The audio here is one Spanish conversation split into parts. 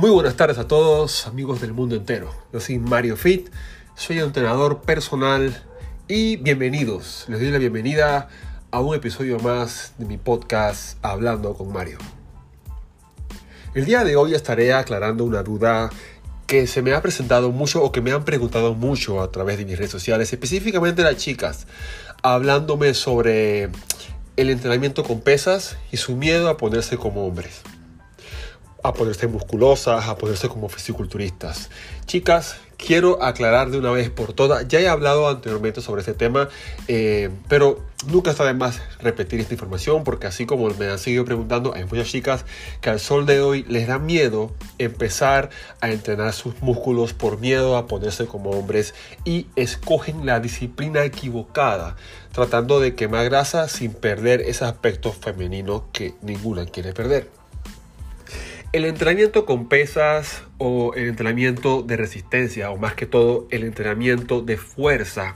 Muy buenas tardes a todos, amigos del mundo entero. Yo soy Mario Fit, soy entrenador personal y bienvenidos. Les doy la bienvenida a un episodio más de mi podcast Hablando con Mario. El día de hoy estaré aclarando una duda que se me ha presentado mucho o que me han preguntado mucho a través de mis redes sociales, específicamente las chicas, hablándome sobre el entrenamiento con pesas y su miedo a ponerse como hombres a ponerse musculosas, a ponerse como fisiculturistas. Chicas, quiero aclarar de una vez por todas, ya he hablado anteriormente sobre este tema, eh, pero nunca está de más repetir esta información porque así como me han seguido preguntando, hay muchas chicas que al sol de hoy les da miedo empezar a entrenar sus músculos por miedo a ponerse como hombres y escogen la disciplina equivocada, tratando de quemar grasa sin perder ese aspecto femenino que ninguna quiere perder. El entrenamiento con pesas o el entrenamiento de resistencia o más que todo el entrenamiento de fuerza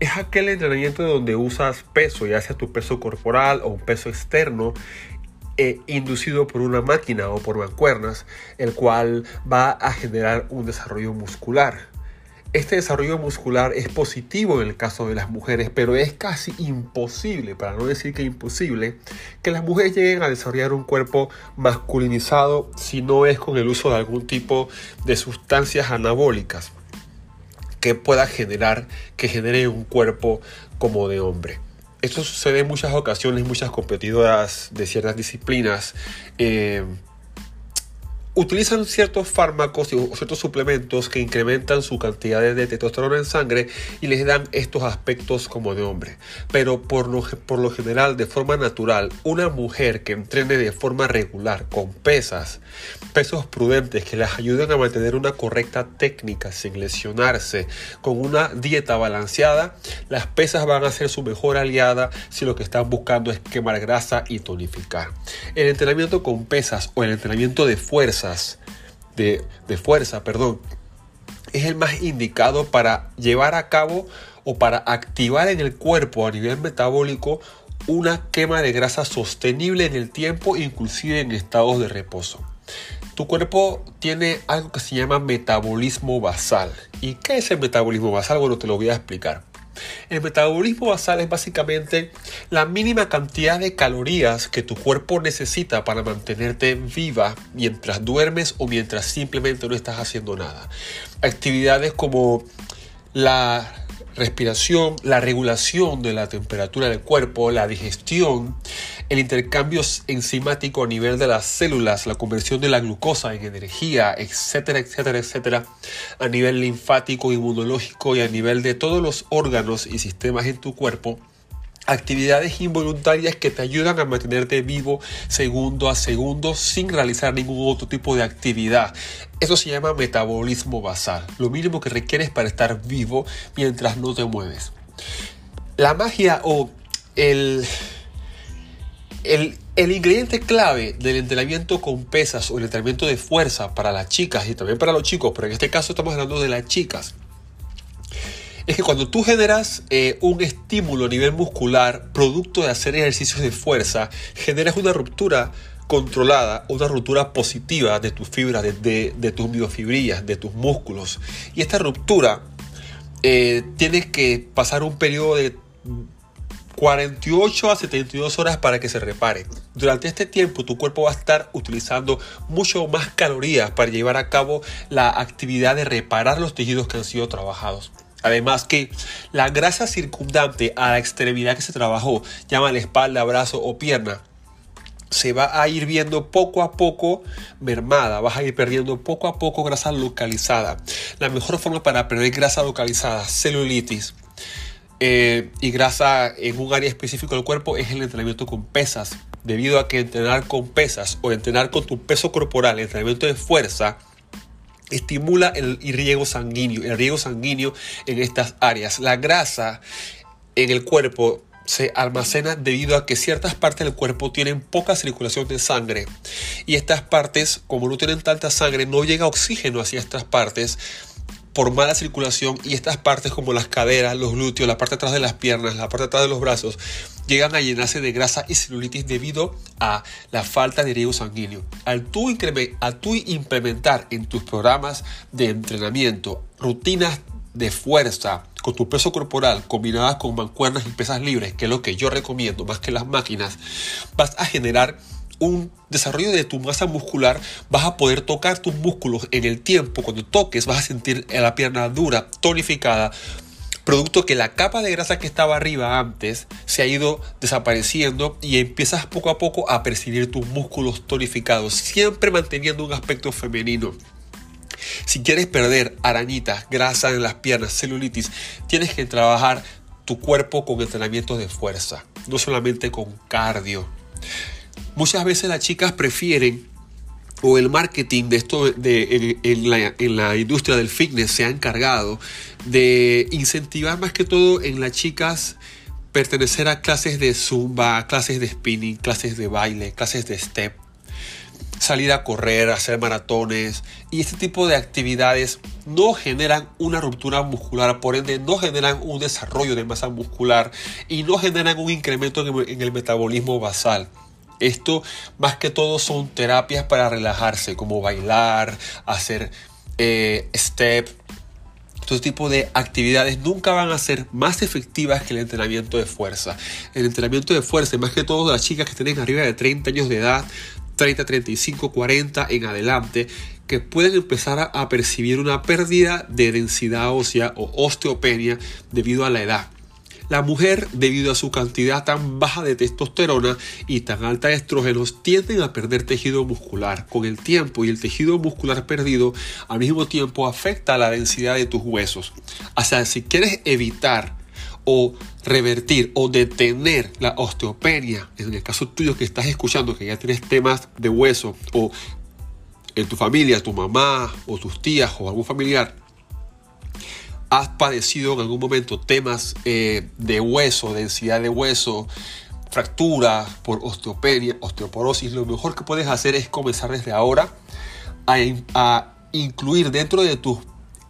es aquel entrenamiento donde usas peso, ya sea tu peso corporal o un peso externo eh, inducido por una máquina o por mancuernas, el cual va a generar un desarrollo muscular. Este desarrollo muscular es positivo en el caso de las mujeres, pero es casi imposible, para no decir que imposible, que las mujeres lleguen a desarrollar un cuerpo masculinizado si no es con el uso de algún tipo de sustancias anabólicas que pueda generar, que genere un cuerpo como de hombre. Esto sucede en muchas ocasiones, muchas competidoras de ciertas disciplinas. Eh, utilizan ciertos fármacos o ciertos suplementos que incrementan su cantidad de testosterona en sangre y les dan estos aspectos como de hombre. Pero por lo, por lo general, de forma natural, una mujer que entrene de forma regular con pesas, pesos prudentes que les ayuden a mantener una correcta técnica sin lesionarse, con una dieta balanceada, las pesas van a ser su mejor aliada si lo que están buscando es quemar grasa y tonificar. El entrenamiento con pesas o el entrenamiento de fuerza de, de fuerza, perdón, es el más indicado para llevar a cabo o para activar en el cuerpo a nivel metabólico una quema de grasa sostenible en el tiempo, inclusive en estados de reposo. Tu cuerpo tiene algo que se llama metabolismo basal. ¿Y qué es el metabolismo basal? Bueno, te lo voy a explicar. El metabolismo basal es básicamente la mínima cantidad de calorías que tu cuerpo necesita para mantenerte viva mientras duermes o mientras simplemente no estás haciendo nada. Actividades como la respiración, la regulación de la temperatura del cuerpo, la digestión, el intercambio enzimático a nivel de las células, la conversión de la glucosa en energía, etcétera, etcétera, etcétera, a nivel linfático, inmunológico y a nivel de todos los órganos y sistemas en tu cuerpo, actividades involuntarias que te ayudan a mantenerte vivo segundo a segundo sin realizar ningún otro tipo de actividad. Eso se llama metabolismo basal, lo mínimo que requieres para estar vivo mientras no te mueves. La magia o el el, ingrediente clave del entrenamiento con pesas o el entrenamiento de fuerza para las chicas y también para los chicos, pero en este caso estamos hablando de las chicas, es que cuando tú generas eh, un estímulo a nivel muscular producto de hacer ejercicios de fuerza, generas una ruptura controlada, una ruptura positiva de tus fibras, de, tus miofibrillas, de tus músculos. Y esta ruptura eh, tiene que pasar un periodo de 48 a 72 horas para que se repare. Durante este tiempo tu cuerpo va a estar utilizando mucho más calorías para llevar a cabo la actividad de reparar los tejidos que han sido trabajados. Además que la grasa circundante a la extremidad que se trabajó, llama la espalda, brazo o pierna, se va a ir viendo poco a poco mermada, vas a ir perdiendo poco a poco grasa localizada. La mejor forma para perder grasa localizada, celulitis, eh, y grasa en un área específico del cuerpo es el entrenamiento con pesas. Debido a que entrenar con pesas o entrenar con tu peso corporal, entrenamiento de fuerza, estimula el riego sanguíneo, el riego sanguíneo en estas áreas. La grasa en el cuerpo se almacena debido a que ciertas partes del cuerpo tienen poca circulación de sangre y estas partes, como no tienen tanta sangre, no llega oxígeno hacia estas partes por mala circulación y estas partes como las caderas, los glúteos, la parte atrás de las piernas, la parte atrás de los brazos, llegan a llenarse de grasa y celulitis debido a la falta de riego sanguíneo. Al tú, al tú implementar en tus programas de entrenamiento rutinas de fuerza con tu peso corporal combinadas con mancuernas y pesas libres, que es lo que yo recomiendo más que las máquinas, vas a generar un desarrollo de tu masa muscular, vas a poder tocar tus músculos en el tiempo. Cuando toques, vas a sentir la pierna dura, tonificada, producto que la capa de grasa que estaba arriba antes se ha ido desapareciendo y empiezas poco a poco a percibir tus músculos tonificados, siempre manteniendo un aspecto femenino. Si quieres perder arañitas, grasa en las piernas, celulitis, tienes que trabajar tu cuerpo con entrenamientos de fuerza, no solamente con cardio. Muchas veces las chicas prefieren o el marketing de esto de, en, la, en, la, industria del fitness se ha encargado de incentivar más que todo en las chicas pertenecer a clases de zumba, clases de spinning, clases de baile, clases de step, salir a correr, hacer maratones y este tipo de actividades no generan una ruptura muscular, por ende no generan un desarrollo de masa muscular y no generan un incremento en el metabolismo basal. Esto más que todo son terapias para relajarse, como bailar, hacer eh, step. Todo tipo de actividades nunca van a ser más efectivas que el entrenamiento de fuerza. El entrenamiento de fuerza, más que todo las chicas que tienen arriba de 30 años de edad, 30, 35, 40 en adelante, que pueden empezar a percibir una pérdida de densidad ósea o osteopenia debido a la edad. La mujer, debido a su cantidad tan baja de testosterona y tan alta de estrógenos, tienden a perder tejido muscular con el tiempo y el tejido muscular perdido al mismo tiempo afecta la densidad de tus huesos. O sea, si quieres evitar o revertir o detener la osteopenia, en el caso tuyo que estás escuchando que ya tienes temas de hueso o en tu familia, tu mamá o tus tías o algún familiar has padecido en algún momento temas eh, de hueso, densidad de hueso, fractura por osteopenia, osteoporosis, lo mejor que puedes hacer es comenzar desde ahora a incluir dentro de tus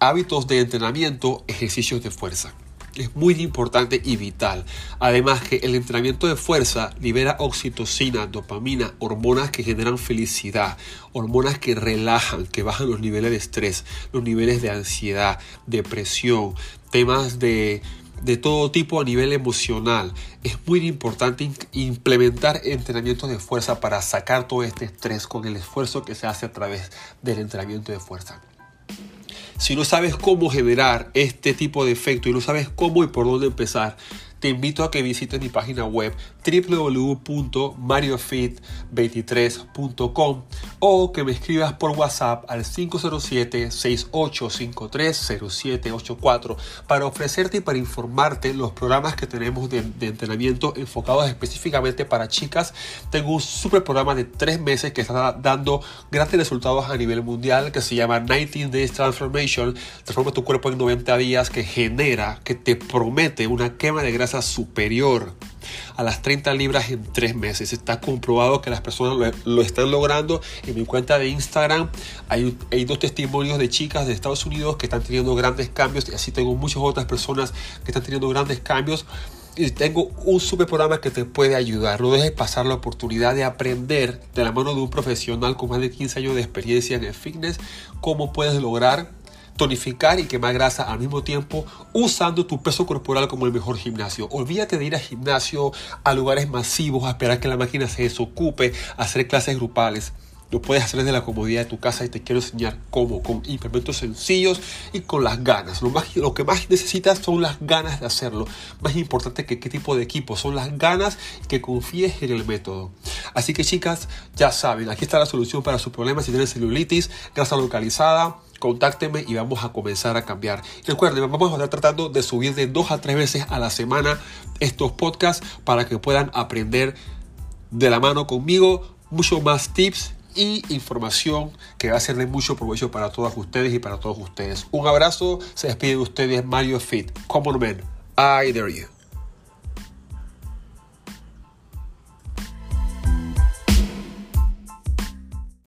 hábitos de entrenamiento ejercicios de fuerza es muy importante y vital. Además que el entrenamiento de fuerza libera oxitocina, dopamina, hormonas que generan felicidad, hormonas que relajan, que bajan los niveles de estrés, los niveles de ansiedad, depresión, temas de de todo tipo a nivel emocional. Es muy importante implementar entrenamientos de fuerza para sacar todo este estrés con el esfuerzo que se hace a través del entrenamiento de fuerza. Si no sabes cómo generar este tipo de efecto y no sabes cómo y por dónde empezar, te invito a que visites mi página web www.mariofit23.com o que me escribas por WhatsApp al 507-6853-0784 para ofrecerte y para informarte los programas que tenemos de, entrenamiento enfocados específicamente para chicas. Tengo un super programa de tres meses que está dando grandes resultados a nivel mundial que se llama 19 Days Transformation. Transforma tu cuerpo en 90 días que genera, que te promete una quema de grasa superior a las 30 libras en 3 meses. Está comprobado que las personas lo, están logrando. En mi cuenta de Instagram hay, hay, dos testimonios de chicas de Estados Unidos que están teniendo grandes cambios y así tengo muchas otras personas que están teniendo grandes cambios. Y tengo un super programa que te puede ayudar. No dejes pasar la oportunidad de aprender de la mano de un profesional con más de 15 años de experiencia en el fitness cómo puedes lograr tonificar y quemar grasa al mismo tiempo usando tu peso corporal como el mejor gimnasio. Olvídate de ir al gimnasio a lugares masivos, a esperar que la máquina se desocupe, a hacer clases grupales. Lo puedes hacer desde la comodidad de tu casa y te quiero enseñar cómo, con implementos sencillos y con las ganas. Lo, más, lo que más necesitas son las ganas de hacerlo. Más importante que qué tipo de equipo, son las ganas que confíes en el método. Así que chicas, ya saben, aquí está la solución para su problema si tienen celulitis, grasa localizada, contáctenme y vamos a comenzar a cambiar. Recuerden, vamos a estar tratando de subir de dos a tres veces a la semana estos podcasts para que puedan aprender de la mano conmigo mucho más tips y información que va a ser de mucho provecho para todas ustedes y para todos ustedes. Un abrazo, se despide de ustedes Mario Fit, Common Man, I dare you.